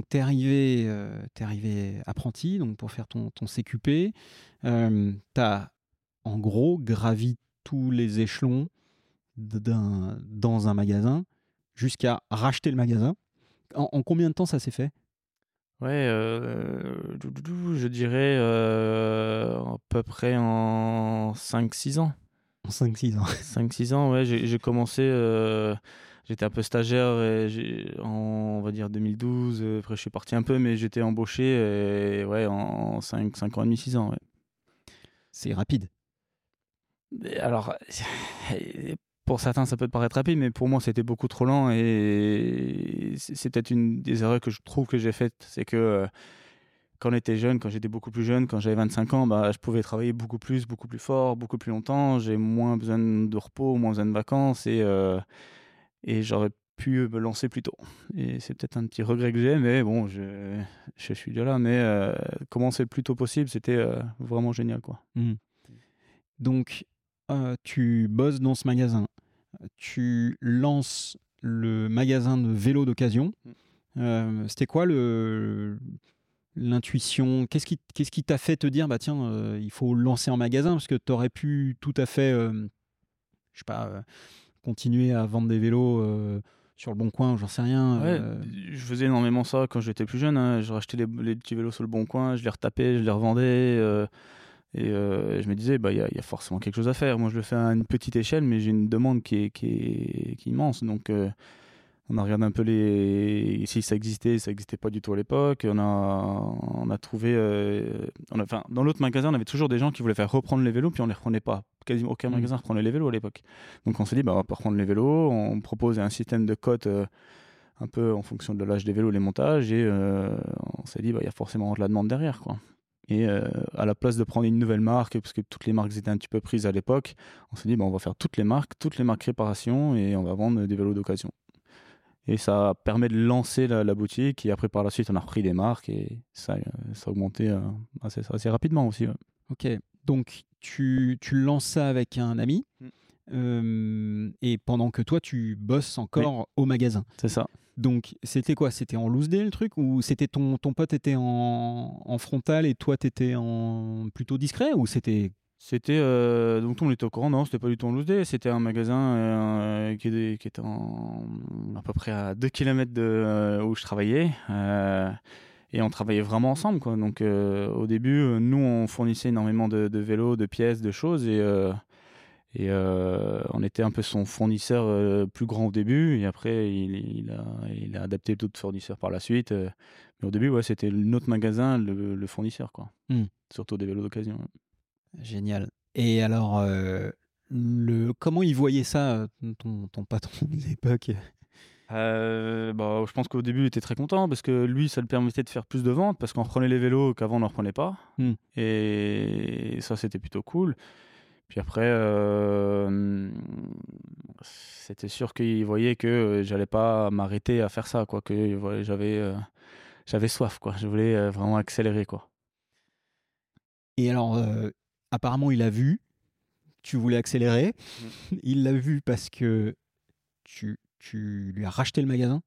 donc tu es arrivé, euh, t'es arrivé apprenti donc pour faire ton, ton CQP. Euh, tu as en gros gravi tous les échelons d'un, dans un magasin jusqu'à racheter le magasin. En, en combien de temps ça s'est fait? Ouais, euh, je dirais euh, à peu près en 5-6 ans. En 5-6 ans. 5-6 ans, ouais, j'ai j'ai commencé, euh, j'étais un peu stagiaire et j'ai- en, on va dire 2012, euh, après je suis parti un peu, mais j'étais embauché et, ouais, en 5, 5 ans et demi, 6 ans, ouais. C'est rapide. Alors, pour certains, ça peut paraître rapide, mais pour moi, c'était beaucoup trop lent. Et c'est peut-être une des erreurs que je trouve que j'ai faites. C'est que euh, quand on était jeune, quand j'étais beaucoup plus jeune, quand j'avais 25 ans, bah, je pouvais travailler beaucoup plus, beaucoup plus fort, beaucoup plus longtemps. J'ai moins besoin de repos, moins besoin de vacances. Et, euh, et j'aurais pu me lancer plus tôt. Et c'est peut-être un petit regret que j'ai, mais bon, je, je suis déjà là. Mais euh, commencer le plus tôt possible, c'était euh, vraiment génial. quoi. Mhm. Donc, euh, tu bosses dans ce magasin. Tu lances le magasin de vélos d'occasion. Mm. Euh, C'était quoi le l'intuition? Qu'est-ce qui qu'est-ce qui t'a fait te dire bah tiens euh, il faut lancer un magasin? Parce que tu aurais pu tout à fait euh, je sais pas euh, continuer à vendre des vélos euh, sur le bon coin j'en sais rien Ouais, euh, je faisais énormément ça quand j'étais plus jeune. hein. Je rachetais les, les petits vélos sur le bon coin, je les retapais, je les revendais. euh, et euh, je me disais, bah, il y, a- il y a forcément quelque chose à faire. Moi, je le fais à une petite échelle, mais j'ai une demande qui est, qui est, qui est immense. Donc, euh, on a regardé un peu les. Si ça existait, ça n'existait pas du tout à l'époque. On a, on a trouvé. euh, on a, enfin, dans l'autre magasin, on avait toujours des gens qui voulaient faire reprendre les vélos, puis on les reprenait pas. Quasiment aucun Mhm. magasin reprenait les vélos à l'époque. Donc, on s'est dit, bah, on va pas reprendre les vélos. On propose un système de cotes. euh, un peu en fonction de l'âge des vélos, les montages, et euh, on s'est dit, bah, il y a forcément de la demande derrière. Quoi. Et à la place de prendre une nouvelle marque, parce que toutes les marques étaient un petit peu prises à l'époque, on s'est dit, bah, on va faire toutes les marques, toutes les marques réparation, et on va vendre des vélos d'occasion. Et ça permet de lancer la, la boutique, et après par la suite, on a repris des marques, et ça, euh, ça a augmenté euh, assez, assez rapidement aussi. ouais. ok donc tu tu lances ça avec un ami Mm. euh, et pendant que toi tu bosses encore au magasin C'est ça. Donc, c'était quoi? C'était en loose day le truc? Ou c'était ton, ton pote était en, en frontal et toi t'étais en plutôt discret? Ou c'était. C'était euh, donc tout le monde était au courant, non, c'était pas du tout en loose day, c'était un magasin euh, qui, est- qui était en, à peu près à 2 km de euh, où je travaillais. euh, et on travaillait vraiment ensemble, quoi. Donc euh, au début, nous on fournissait énormément de, de vélos, de pièces, de choses, et, et on était un peu son fournisseur plus grand au début, et après il, il a, il a adapté d'autres fournisseurs par la suite. mais au début, ouais, c'était notre magasin, le, le fournisseur, quoi. Hmm. Surtout des vélos d'occasion. ouais. Génial. Et alors, euh, le, comment il voyait ça, euh, ton, ton patron de l'époque? Euh, bah, je pense qu'au début, il était très content parce que lui, ça le permettait de faire plus de ventes parce qu'on reprenait les vélos qu'avant, on n'en reprenait pas. Hmm. Et ça, c'était plutôt cool. Puis après, euh, c'était sûr qu'il voyait que j'allais pas m'arrêter à faire ça, quoi. Que j'avais, euh, j'avais soif, quoi. Je voulais vraiment accélérer, quoi. Et alors, apparemment, il a vu. Tu voulais accélérer. Il l'a vu parce que tu, tu lui as racheté le magasin.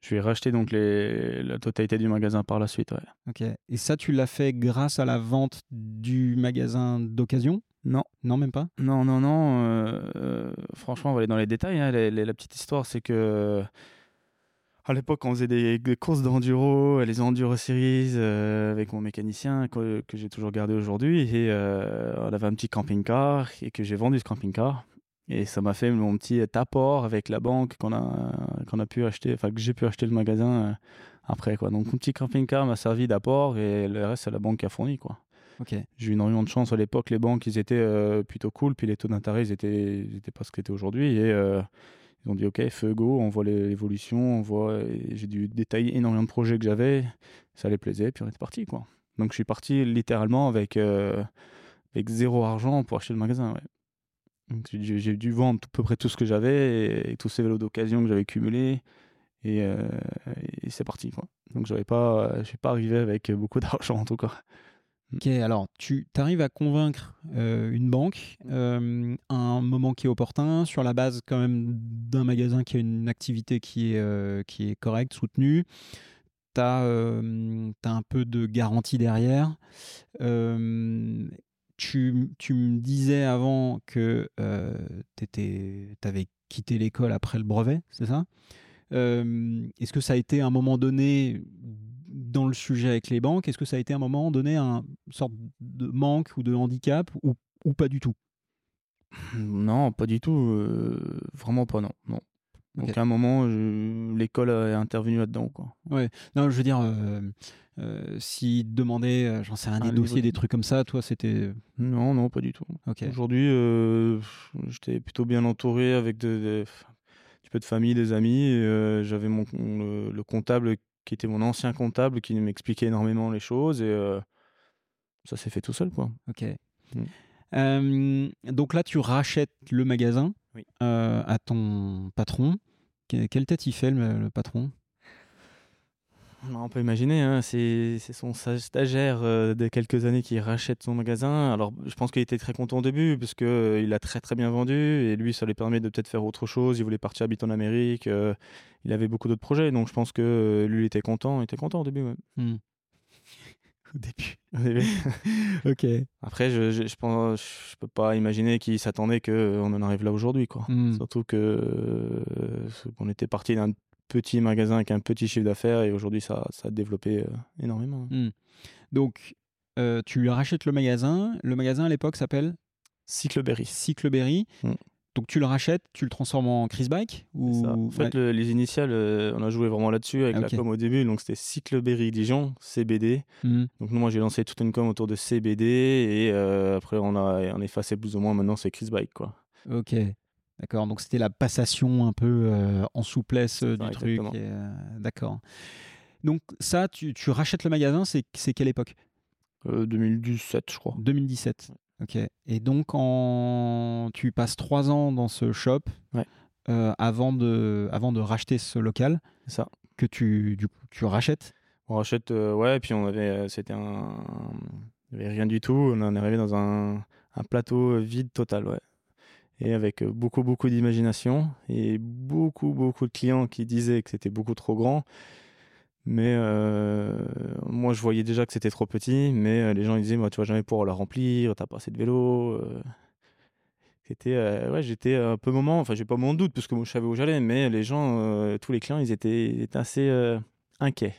Je lui ai racheté donc les, la totalité du magasin par la suite, ouais. Ok. Et ça, tu l'as fait grâce à la vente du magasin d'occasion? Non. Non, même pas? Non, non, non. euh, euh, franchement, on va aller dans les détails. hein. La petite histoire, c'est que à l'époque, on faisait des, des courses d'enduro, les enduro series euh, avec mon mécanicien que, que j'ai toujours gardé aujourd'hui. Et euh, on avait un petit camping-car et que j'ai vendu ce camping-car. Et ça m'a fait mon petit apport avec la banque qu'on a qu'on a pu acheter, enfin que j'ai pu acheter le magasin euh, après quoi. Donc mon petit camping-car m'a servi d'apport et le reste c'est la banque qui a fourni quoi. Ok. J'ai eu énormément de chance à l'époque. Les banques, ils étaient euh, plutôt cool. Puis les taux d'intérêt, ils étaient, ils étaient pas ce qu'ils étaient aujourd'hui. Et euh, ils ont dit, OK, feu go, on voit l'évolution, on voit. et J'ai dû détailler énormément de projets que j'avais. Ça les plaisait. Puis on était parti, quoi. Donc je suis parti littéralement avec, euh, avec zéro argent pour acheter le magasin. J'ai dû vendre à peu près tout ce que j'avais et, tous ces vélos d'occasion que j'avais cumulés. Et, euh, c'est parti, quoi. Donc pas, je suis pas arrivé avec beaucoup d'argent en tout cas. Ok, alors tu arrives à convaincre euh, une banque euh, à un moment qui est opportun, sur la base quand même d'un magasin qui a une activité qui est, euh, correcte, soutenue. tu as, un peu de garantie derrière. tu, tu, me disais avant que tu avais quitté l'école après le brevet, c'est ça? Est-ce que ça a été à un moment donné dans le sujet avec les banques Est-ce que ça a été à un moment donné un sorte de manque ou de handicap ou, ou pas du tout? Non, pas du tout. vraiment pas, non. non. Donc à un moment, l'école est intervenue là-dedans. Quoi. Ouais. Non, je veux dire, euh, euh, si demandait, euh, j'en sais rien, des dossiers, des trucs comme ça, toi, c'était. Non, non, pas du tout. Aujourd'hui, j'étais plutôt bien entouré avec de, un petit peu de famille, des amis. J'avais mon le, comptable qui était mon ancien comptable qui m'expliquait énormément les choses et ça s'est fait tout seul, quoi. Ok. Mmh. donc là, tu rachètes le magasin à ton patron. Quelle tête il fait, le, patron? On peut imaginer, hein, c'est son stagiaire euh, de quelques années qui rachète son magasin. Alors, je pense qu'il était très content au début parce qu'il euh, il a très très bien vendu et lui, ça lui permet de peut-être faire autre chose. Il voulait partir habiter en Amérique. Euh, il avait beaucoup d'autres projets, donc je pense que lui, il était content. Il était content au début, ouais. Mmh. au début. ok. Après, je, je, je, pense, je peux pas imaginer qu'il s'attendait qu'on en arrive là aujourd'hui, quoi. Hmm. Surtout que euh, on était parti d'un petit magasin avec un petit chiffre d'affaires et aujourd'hui ça, ça, a développé euh, énormément. Hmm. Donc, euh, tu rachètes le magasin. Le magasin à l'époque s'appelle Cycleberry. Cycleberry. Hmm. Donc tu le rachètes, tu le transformes en Chris Bike ou... En fait, les initiales, euh, on a joué vraiment là-dessus avec la com au début. Donc c'était Cycleberry Dijon, CBD. Mhm. Donc moi j'ai lancé toute une com autour de CBD et euh, après on a, on effacé plus ou moins. Maintenant c'est Chris Bike quoi. Ok. D'accord, donc c'était la passation un peu euh, en souplesse du truc. D'accord. Donc ça, tu, tu, rachètes le magasin, c'est quelle époque? 2017, je crois. 2017. Ok. Et donc, en... tu passes trois ans dans ce shop euh, avant, de, avant de racheter ce local. ça. Que tu, du coup, tu rachètes? On rachète, euh, ouais. Puis on avait, euh, c'était un, il n'y avait rien du tout. On en est arrivé dans un, un plateau vide total, ouais. Et avec beaucoup, beaucoup d'imagination et beaucoup, beaucoup de clients qui disaient que c'était beaucoup trop grand. Mais euh, moi, je voyais déjà que c'était trop petit, mais euh, les gens ils disaient, moi, tu vas jamais pouvoir la remplir, t'as pas assez de vélo. Euh. C'était, ouais, j'étais un peu moment, enfin, j'ai pas mon doute parce que moi, je savais où j'allais, mais les gens, tous les clients, ils étaient assez inquiets.